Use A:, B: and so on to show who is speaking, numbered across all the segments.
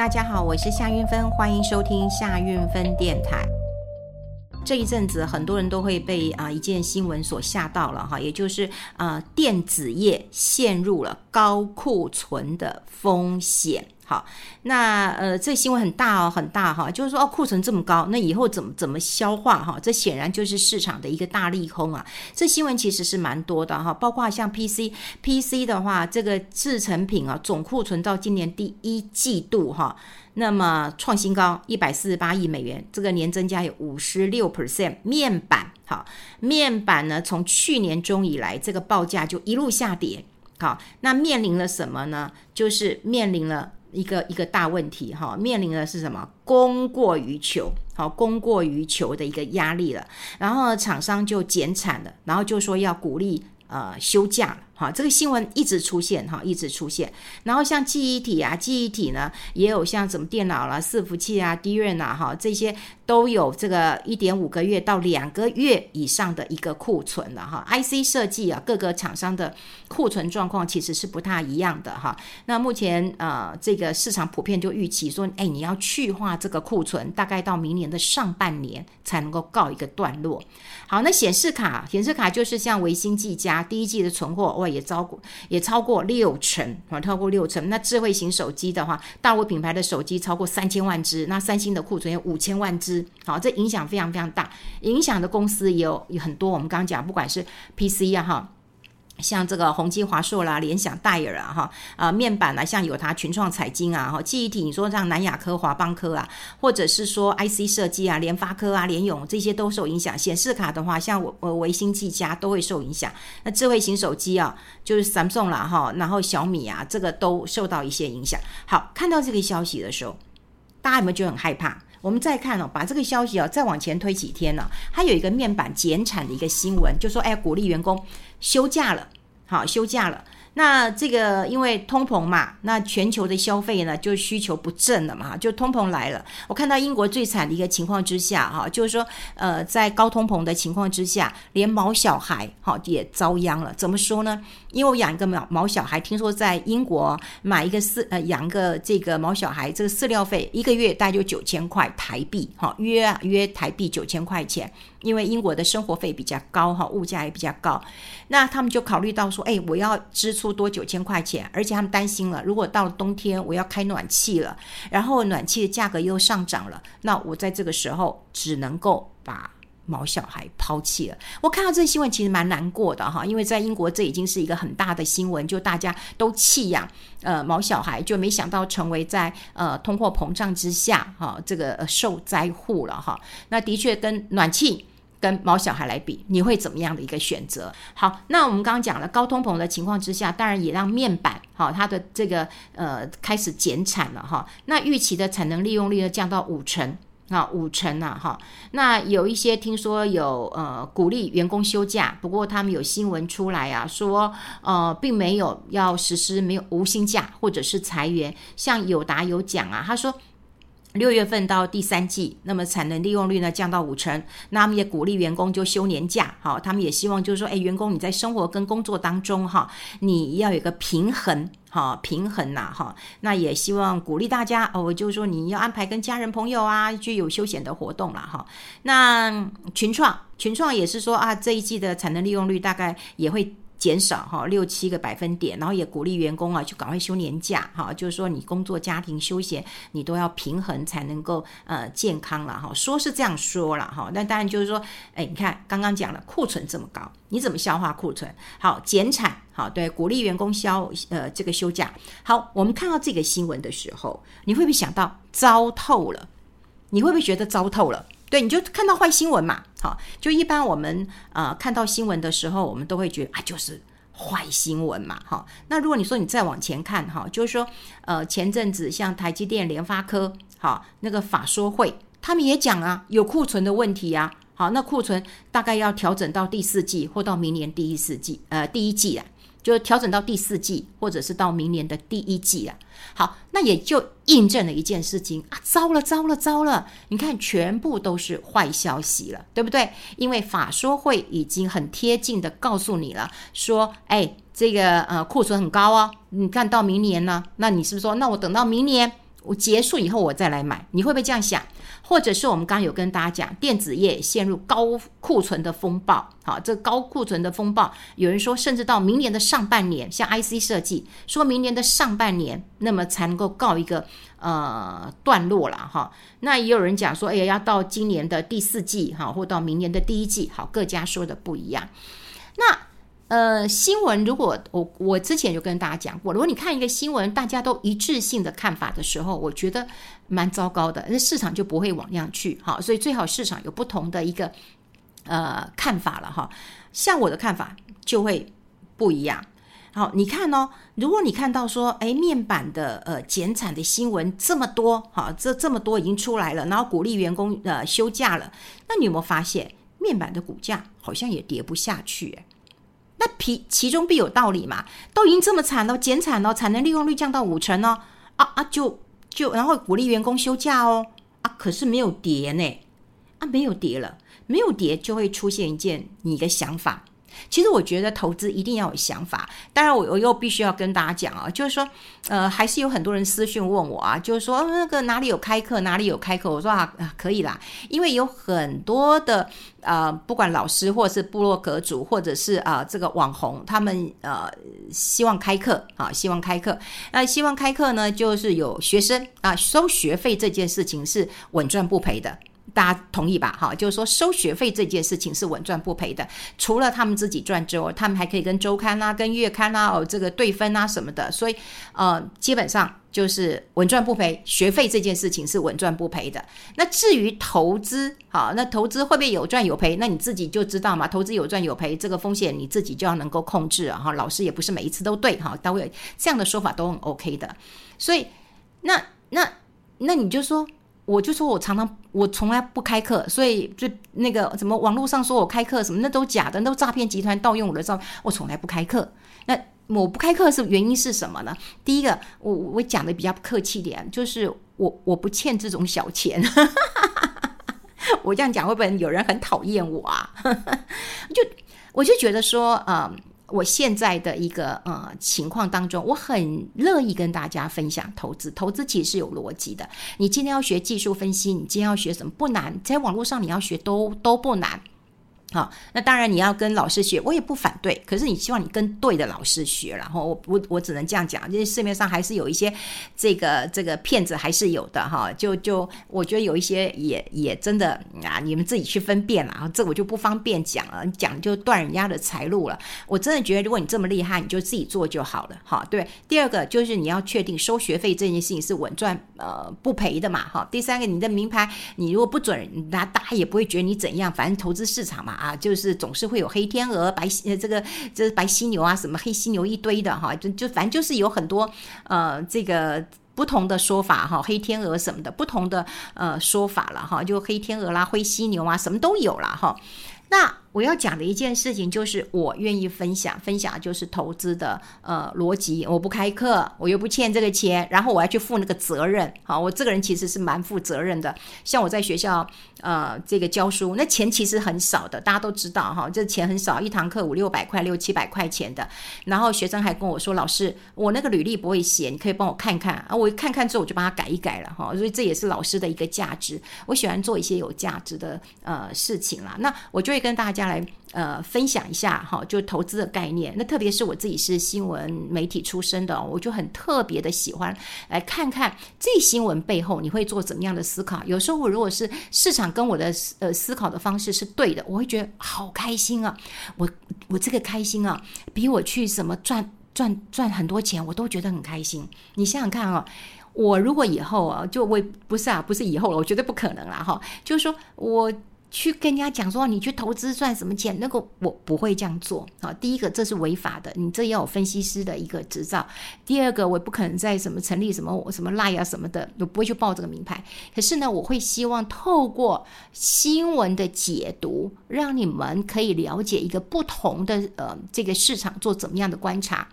A: 大家好，我是夏运芬，欢迎收听夏运芬电台。这一阵子，很多人都会被啊一件新闻所吓到了哈，也就是啊电子业陷入了高库存的风险。好，那呃，这新闻很大哦，很大哈，就是说哦，库存这么高，那以后怎么怎么消化哈？这显然就是市场的一个大利空啊。这新闻其实是蛮多的哈，包括像 PC，PC 的话，这个制成品啊，总库存到今年第一季度哈，那么创新高一百四十八亿美元，这个年增加有五十六 percent。面板好，面板呢，从去年中以来，这个报价就一路下跌。好，那面临了什么呢？就是面临了。一个一个大问题哈，面临的是什么？供过于求，好，供过于求的一个压力了。然后厂商就减产了，然后就说要鼓励呃休假了。好，这个新闻一直出现哈，一直出现。然后像记忆体啊，记忆体呢也有像什么电脑啦、伺服器啊、DRAM 啊，哈，这些都有这个一点五个月到两个月以上的一个库存了哈。IC 设计啊，各个厂商的库存状况其实是不太一样的哈。那目前呃，这个市场普遍就预期说，哎，你要去化这个库存，大概到明年的上半年才能够告一个段落。好，那显示卡，显示卡就是像微星、技嘉第一季的存货，也超过也超过六成啊，超过六成。那智慧型手机的话，大陆品牌的手机超过三千万只，那三星的库存有五千万只，好，这影响非常非常大，影响的公司也有有很多。我们刚刚讲，不管是 PC 啊，哈。像这个宏基、华硕啦、联想、戴尔啊，哈啊，面板啊，像友达、群创、彩晶啊，哈，记忆体，你说像南亚科、华邦科啊，或者是说 IC 设计啊，联发科啊、联咏这些都受影响。显示卡的话，像我呃微星、技嘉都会受影响。那智慧型手机啊，就是 Samsung 啦，哈，然后小米啊，这个都受到一些影响。好，看到这个消息的时候，大家有没有觉得很害怕？我们再看哦，把这个消息啊再往前推几天呢，它有一个面板减产的一个新闻，就说哎，鼓励员工。休假了，好，休假了。那这个因为通膨嘛，那全球的消费呢就需求不振了嘛，就通膨来了。我看到英国最惨的一个情况之下，哈，就是说，呃，在高通膨的情况之下，连毛小孩哈也遭殃了。怎么说呢？因为我养一个毛毛小孩，听说在英国买一个饲呃养个这个毛小孩，这个饲料费一个月大概就九千块台币，哈，约约台币九千块钱。因为英国的生活费比较高哈，物价也比较高，那他们就考虑到说，哎，我要支出多九千块钱，而且他们担心了，如果到了冬天我要开暖气了，然后暖气的价格又上涨了，那我在这个时候只能够把毛小孩抛弃了。我看到这新闻其实蛮难过的哈，因为在英国这已经是一个很大的新闻，就大家都弃养呃毛小孩，就没想到成为在呃通货膨胀之下哈这个受灾户了哈。那的确跟暖气。跟毛小孩来比，你会怎么样的一个选择？好，那我们刚刚讲了高通膨的情况之下，当然也让面板哈它的这个呃开始减产了哈。那预期的产能利用率呢降到五成啊，五成啊哈。那有一些听说有呃鼓励员工休假，不过他们有新闻出来啊说呃并没有要实施没有无薪假或者是裁员。像有答有讲啊，他说。六月份到第三季，那么产能利用率呢降到五成，那他们也鼓励员工就休年假，好，他们也希望就是说，哎，员工你在生活跟工作当中哈，你要有个平衡，哈，平衡呐，哈，那也希望鼓励大家哦，就是说你要安排跟家人朋友啊，就有休闲的活动了哈。那群创，群创也是说啊，这一季的产能利用率大概也会。减少哈六七个百分点，然后也鼓励员工啊，就赶快休年假哈，就是说你工作、家庭、休闲你都要平衡才能够呃健康了哈。说是这样说了哈，那当然就是说，哎，你看刚刚讲了库存这么高，你怎么消化库存？好，减产好，对，鼓励员工消呃这个休假。好，我们看到这个新闻的时候，你会不会想到糟透了？你会不会觉得糟透了？对，你就看到坏新闻嘛，好，就一般我们呃看到新闻的时候，我们都会觉得啊，就是坏新闻嘛，哈。那如果你说你再往前看哈，就是说呃前阵子像台积电、联发科，好那个法说会，他们也讲啊，有库存的问题啊，好，那库存大概要调整到第四季或到明年第一四季，呃第一季啊。就调整到第四季，或者是到明年的第一季啊。好，那也就印证了一件事情啊，糟了，糟了，糟了！你看，全部都是坏消息了，对不对？因为法说会已经很贴近的告诉你了，说，哎，这个呃库存很高哦，你看到明年呢，那你是不是说，那我等到明年我结束以后我再来买，你会不会这样想？或者是我们刚刚有跟大家讲，电子业陷入高库存的风暴，好，这高库存的风暴，有人说甚至到明年的上半年，像 IC 设计，说明年的上半年，那么才能够告一个呃段落了哈。那也有人讲说，哎呀，要到今年的第四季哈，或到明年的第一季，好，各家说的不一样。那。呃，新闻如果我我之前就跟大家讲过，如果你看一个新闻，大家都一致性的看法的时候，我觉得蛮糟糕的，那市场就不会往那样去，好，所以最好市场有不同的一个呃看法了哈。像我的看法就会不一样。好，你看哦，如果你看到说，哎，面板的呃减产的新闻这么多，好，这这么多已经出来了，然后鼓励员工呃休假了，那你有没有发现面板的股价好像也跌不下去？那其其中必有道理嘛？都已经这么惨了，减产了，产能利用率降到五成哦，啊啊，就就然后鼓励员工休假哦，啊，可是没有跌呢，啊，没有跌了，没有跌就会出现一件你的想法。其实我觉得投资一定要有想法。当然，我我又必须要跟大家讲啊，就是说，呃，还是有很多人私讯问我啊，就是说那个哪里有开课，哪里有开课。我说啊，可以啦，因为有很多的呃，不管老师或是部落格主，或者是啊、这个网红，他们呃希望开课啊，希望开课。那希望开课呢，就是有学生啊收学费这件事情是稳赚不赔的。大家同意吧？哈，就是说收学费这件事情是稳赚不赔的。除了他们自己赚之外，他们还可以跟周刊啊、跟月刊啊、哦这个对分啊什么的。所以，呃，基本上就是稳赚不赔。学费这件事情是稳赚不赔的。那至于投资，好，那投资会不会有赚有赔？那你自己就知道嘛。投资有赚有赔，这个风险你自己就要能够控制啊。哈，老师也不是每一次都对哈，都有这样的说法都很 OK 的。所以，那那那你就说。我就说，我常常我从来不开课，所以就那个什么网络上说我开课什么，那都假的，那都诈骗集团盗用我的照片，我从来不开课。那我不开课是原因是什么呢？第一个，我我讲的比较客气点，就是我我不欠这种小钱。我这样讲会不会有人很讨厌我啊？就我就觉得说，嗯。我现在的一个呃情况当中，我很乐意跟大家分享投资。投资其实是有逻辑的。你今天要学技术分析，你今天要学什么不难，在网络上你要学都都不难。好，那当然你要跟老师学，我也不反对。可是你希望你跟对的老师学，然后我我我只能这样讲，因为市面上还是有一些这个这个骗子还是有的哈。就就我觉得有一些也也真的啊，你们自己去分辨了啊，这我就不方便讲了，你讲就断人家的财路了。我真的觉得，如果你这么厉害，你就自己做就好了。哈，对。第二个就是你要确定收学费这件事情是稳赚呃不赔的嘛。哈。第三个，你的名牌你如果不准，那大家也不会觉得你怎样，反正投资市场嘛。啊，就是总是会有黑天鹅、白呃这个这是白犀牛啊，什么黑犀牛一堆的哈，就就反正就是有很多呃这个不同的说法哈，黑天鹅什么的不同的呃说法了哈，就黑天鹅啦、灰犀牛啊，什么都有了哈。那我要讲的一件事情就是，我愿意分享，分享就是投资的呃逻辑。我不开课，我又不欠这个钱，然后我要去负那个责任。好，我这个人其实是蛮负责任的。像我在学校呃这个教书，那钱其实很少的，大家都知道哈，这钱很少，一堂课五六百块、六七百块钱的。然后学生还跟我说：“老师，我那个履历不会写，你可以帮我看看啊。”我看看之后，我就帮他改一改了哈。所以这也是老师的一个价值。我喜欢做一些有价值的呃事情啦。那我就会跟大家。下来呃分享一下哈，就投资的概念。那特别是我自己是新闻媒体出身的，我就很特别的喜欢来看看这新闻背后你会做怎么样的思考。有时候我如果是市场跟我的呃思考的方式是对的，我会觉得好开心啊！我我这个开心啊，比我去什么赚赚赚很多钱，我都觉得很开心。你想想看啊，我如果以后啊，就我不是啊，不是以后了，我绝对不可能了哈。就是说我。去跟人家讲说，你去投资赚什么钱？那个我不会这样做啊。第一个，这是违法的，你这要有分析师的一个执照。第二个，我不可能在什么成立什么什么 Line 啊什么的，我不会去报这个名牌。可是呢，我会希望透过新闻的解读，让你们可以了解一个不同的呃这个市场做怎么样的观察。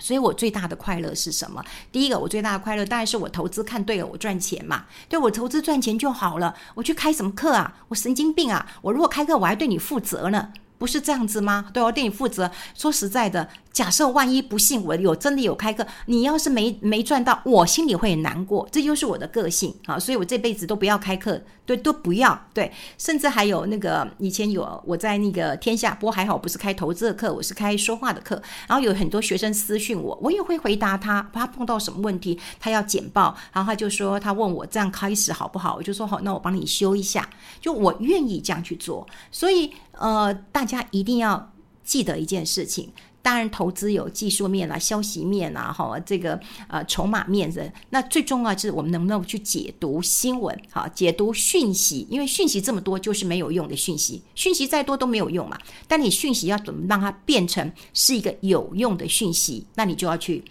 A: 所以我最大的快乐是什么？第一个，我最大的快乐当然是我投资看对了，我赚钱嘛。对，我投资赚钱就好了。我去开什么课啊？我神经病啊！我如果开课，我还对你负责呢。不是这样子吗？对我对你负责。说实在的，假设万一不幸我有真的有开课，你要是没没赚到，我心里会很难过。这就是我的个性啊，所以我这辈子都不要开课，对，都不要。对，甚至还有那个以前有我在那个天下，不过还好不是开投资的课，我是开说话的课。然后有很多学生私讯我，我也会回答他，他碰到什么问题，他要简报，然后他就说他问我这样开始好不好？我就说好，那我帮你修一下，就我愿意这样去做。所以呃，大家一定要。记得一件事情，当然投资有技术面啊、消息面啊、哈这个呃筹码面的。那最重要就是我们能不能去解读新闻，哈，解读讯息，因为讯息这么多就是没有用的讯息，讯息再多都没有用嘛。但你讯息要怎么让它变成是一个有用的讯息，那你就要去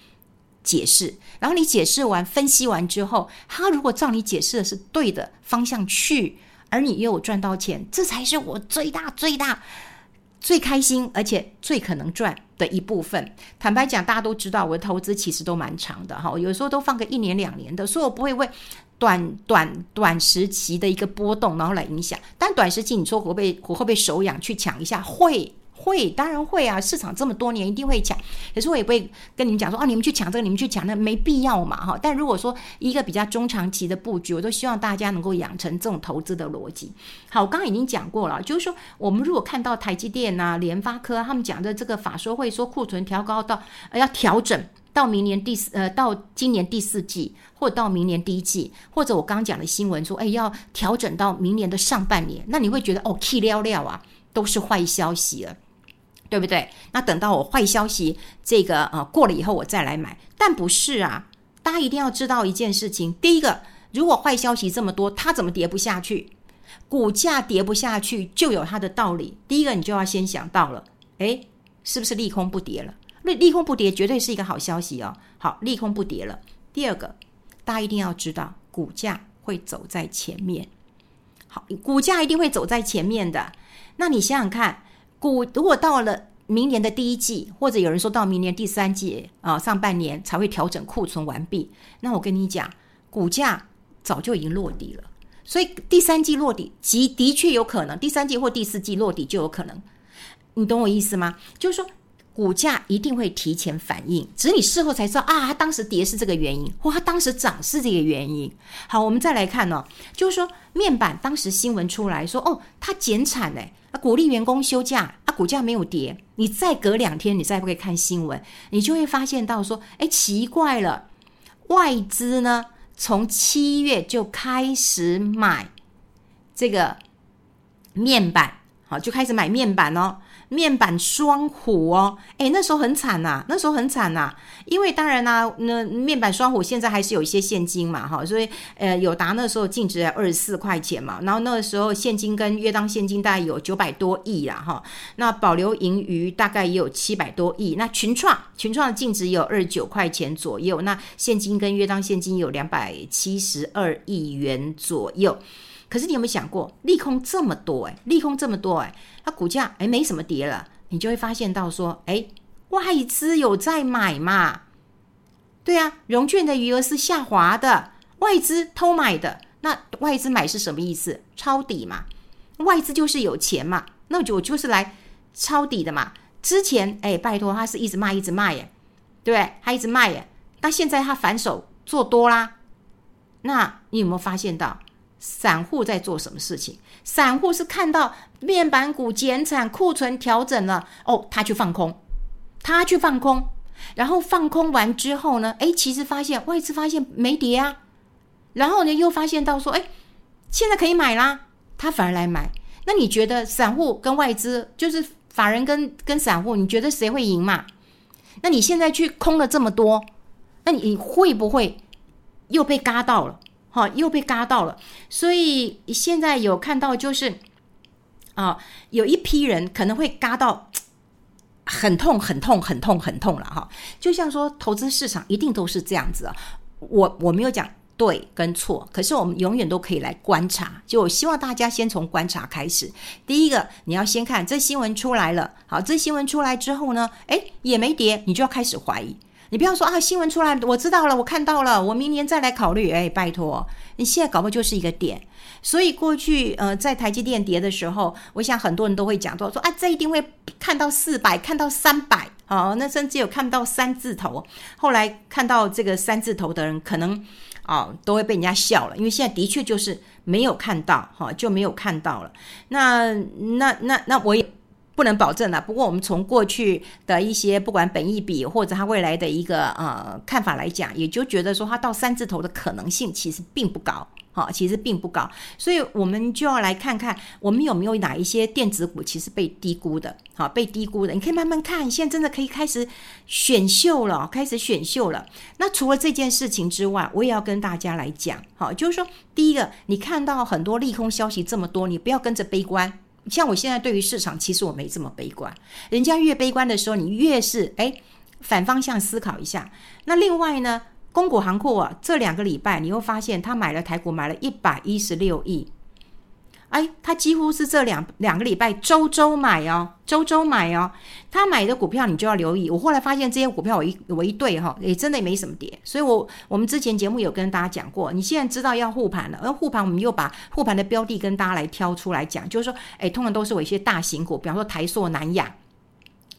A: 解释。然后你解释完、分析完之后，它如果照你解释的是对的方向去，而你又有赚到钱，这才是我最大最大。最开心，而且最可能赚的一部分。坦白讲，大家都知道我的投资其实都蛮长的哈，有时候都放个一年两年的，所以我不会为短短短时期的一个波动然后来影响。但短时期你说会不会我会不会手痒去抢一下？会。会，当然会啊！市场这么多年，一定会抢。可是我也不会跟你们讲说啊，你们去抢这个，你们去抢那，没必要嘛，哈。但如果说一个比较中长期的布局，我都希望大家能够养成这种投资的逻辑。好，我刚刚已经讲过了，就是说我们如果看到台积电啊、联发科他们讲的这个法说会说库存调高到呃要调整到明年第四呃到今年第四季，或到明年第一季，或者我刚刚讲的新闻说哎要调整到明年的上半年，那你会觉得哦气料料啊，都是坏消息了。对不对？那等到我坏消息这个呃过了以后，我再来买。但不是啊，大家一定要知道一件事情。第一个，如果坏消息这么多，它怎么跌不下去？股价跌不下去就有它的道理。第一个，你就要先想到了，诶，是不是利空不跌了？利利空不跌绝对是一个好消息哦。好，利空不跌了。第二个，大家一定要知道，股价会走在前面。好，股价一定会走在前面的。那你想想看。股如果到了明年的第一季，或者有人说到明年第三季啊，上半年才会调整库存完毕，那我跟你讲，股价早就已经落地了。所以第三季落地，即的确有可能，第三季或第四季落地就有可能。你懂我意思吗？就是说。股价一定会提前反应，只是你事后才知道啊，它当时跌是这个原因，或它当时涨是这个原因。好，我们再来看哦，就是说面板当时新闻出来说，哦，它减产哎，鼓励员工休假啊，股价没有跌。你再隔两天，你再不会看新闻，你就会发现到说，哎，奇怪了，外资呢从七月就开始买这个面板，好，就开始买面板哦。面板双虎哦，诶，那时候很惨呐，那时候很惨呐，因为当然啦，那面板双虎现在还是有一些现金嘛，哈，所以呃，友达那时候净值二十四块钱嘛，然后那个时候现金跟约当现金大概有九百多亿啦，哈，那保留盈余大概也有七百多亿，那群创群创的净值有二十九块钱左右，那现金跟约当现金有两百七十二亿元左右。可是你有没有想过，利空这么多诶，利空这么多诶，它股价诶没什么跌了，你就会发现到说，诶，外资有在买嘛？对啊，融券的余额是下滑的，外资偷买的。那外资买是什么意思？抄底嘛？外资就是有钱嘛？那就就是来抄底的嘛？之前诶，拜托他是一直卖一直卖耶，对不对？他一直卖耶，那现在他反手做多啦，那你有没有发现到？散户在做什么事情？散户是看到面板股减产、库存调整了，哦，他去放空，他去放空，然后放空完之后呢，诶，其实发现外资发现没跌啊，然后呢又发现到说，诶，现在可以买啦，他反而来买。那你觉得散户跟外资，就是法人跟跟散户，你觉得谁会赢嘛？那你现在去空了这么多，那你会不会又被嘎到了？好，又被嘎到了，所以现在有看到就是，啊，有一批人可能会嘎到很痛、很痛、很痛、很痛了哈。就像说，投资市场一定都是这样子啊。我我没有讲对跟错，可是我们永远都可以来观察。就我希望大家先从观察开始。第一个，你要先看这新闻出来了，好，这新闻出来之后呢，诶，也没跌，你就要开始怀疑。你不要说啊，新闻出来，我知道了，我看到了，我明年再来考虑。哎，拜托，你现在搞不就是一个点。所以过去呃，在台积电跌的时候，我想很多人都会讲说说啊，这一定会看到四百，看到三百，哦，那甚至有看到三字头。后来看到这个三字头的人，可能、哦、都会被人家笑了，因为现在的确就是没有看到，哈、就没有看到了。那那那那我也。不能保证了，不过我们从过去的一些不管本意比或者它未来的一个呃看法来讲，也就觉得说它到三字头的可能性其实并不高，哈，其实并不高，所以我们就要来看看我们有没有哪一些电子股其实被低估的，好，被低估的，你可以慢慢看，现在真的可以开始选秀了，开始选秀了。那除了这件事情之外，我也要跟大家来讲，好，就是说第一个，你看到很多利空消息这么多，你不要跟着悲观。像我现在对于市场，其实我没这么悲观。人家越悲观的时候，你越是诶反方向思考一下。那另外呢，公股行库啊，这两个礼拜你会发现，他买了台股买了一百一十六亿。哎，他几乎是这两两个礼拜周周买哦，周周买哦。他买的股票你就要留意。我后来发现这些股票我一我一对哈，也真的没什么跌。所以我我们之前节目有跟大家讲过，你现在知道要护盘了，而护盘我们又把护盘的标的跟大家来挑出来讲，就是说，哎，通常都是我一些大型股，比方说台塑、南亚，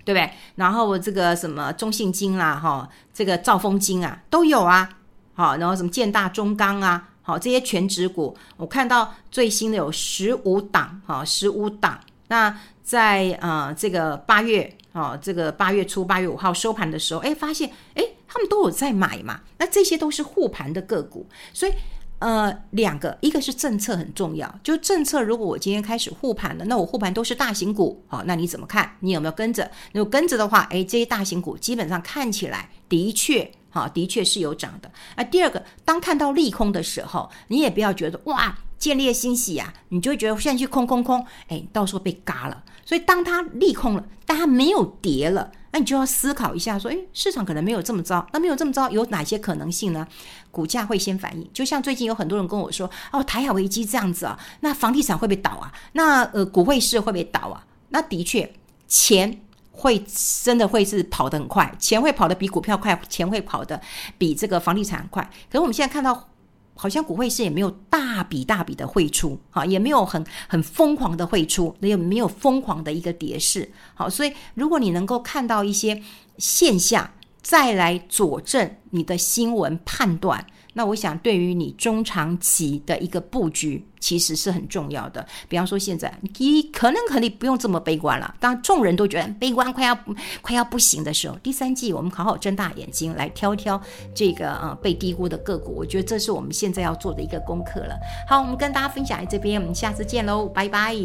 A: 对不对？然后这个什么中信金啦，哈，这个兆丰金啊都有啊，好，然后什么建大、中钢啊。好，这些全值股，我看到最新的有十五档，哈，十五档。那在呃这个八月，哦，这个八月初八月五号收盘的时候，哎，发现哎，他们都有在买嘛。那这些都是护盘的个股，所以呃，两个，一个是政策很重要，就政策，如果我今天开始护盘了，那我护盘都是大型股，好，那你怎么看？你有没有跟着？如果跟着的话，哎，这些大型股基本上看起来的确。好，的确是有涨的。啊，第二个，当看到利空的时候，你也不要觉得哇，见猎心喜啊，你就会觉得现在去空空空，哎，到时候被嘎了。所以当它利空了，但它没有跌了，那你就要思考一下，说，哎，市场可能没有这么糟，那没有这么糟，有哪些可能性呢？股价会先反应。就像最近有很多人跟我说，哦，台海危机这样子啊，那房地产会不会倒啊？那呃，股汇市会不会倒啊？那的确，钱。会真的会是跑得很快，钱会跑得比股票快，钱会跑得比这个房地产快。可是我们现在看到，好像股汇市也没有大笔大笔的汇出，哈，也没有很很疯狂的汇出，也没有疯狂的一个跌势。好，所以如果你能够看到一些现象，再来佐证你的新闻判断。那我想，对于你中长期的一个布局，其实是很重要的。比方说，现在你可能可能不用这么悲观了。当众人都觉得悲观快要快要不行的时候，第三季我们好好睁大眼睛来挑挑这个呃被低估的个股。我觉得这是我们现在要做的一个功课了。好，我们跟大家分享在这边，我们下次见喽，拜拜。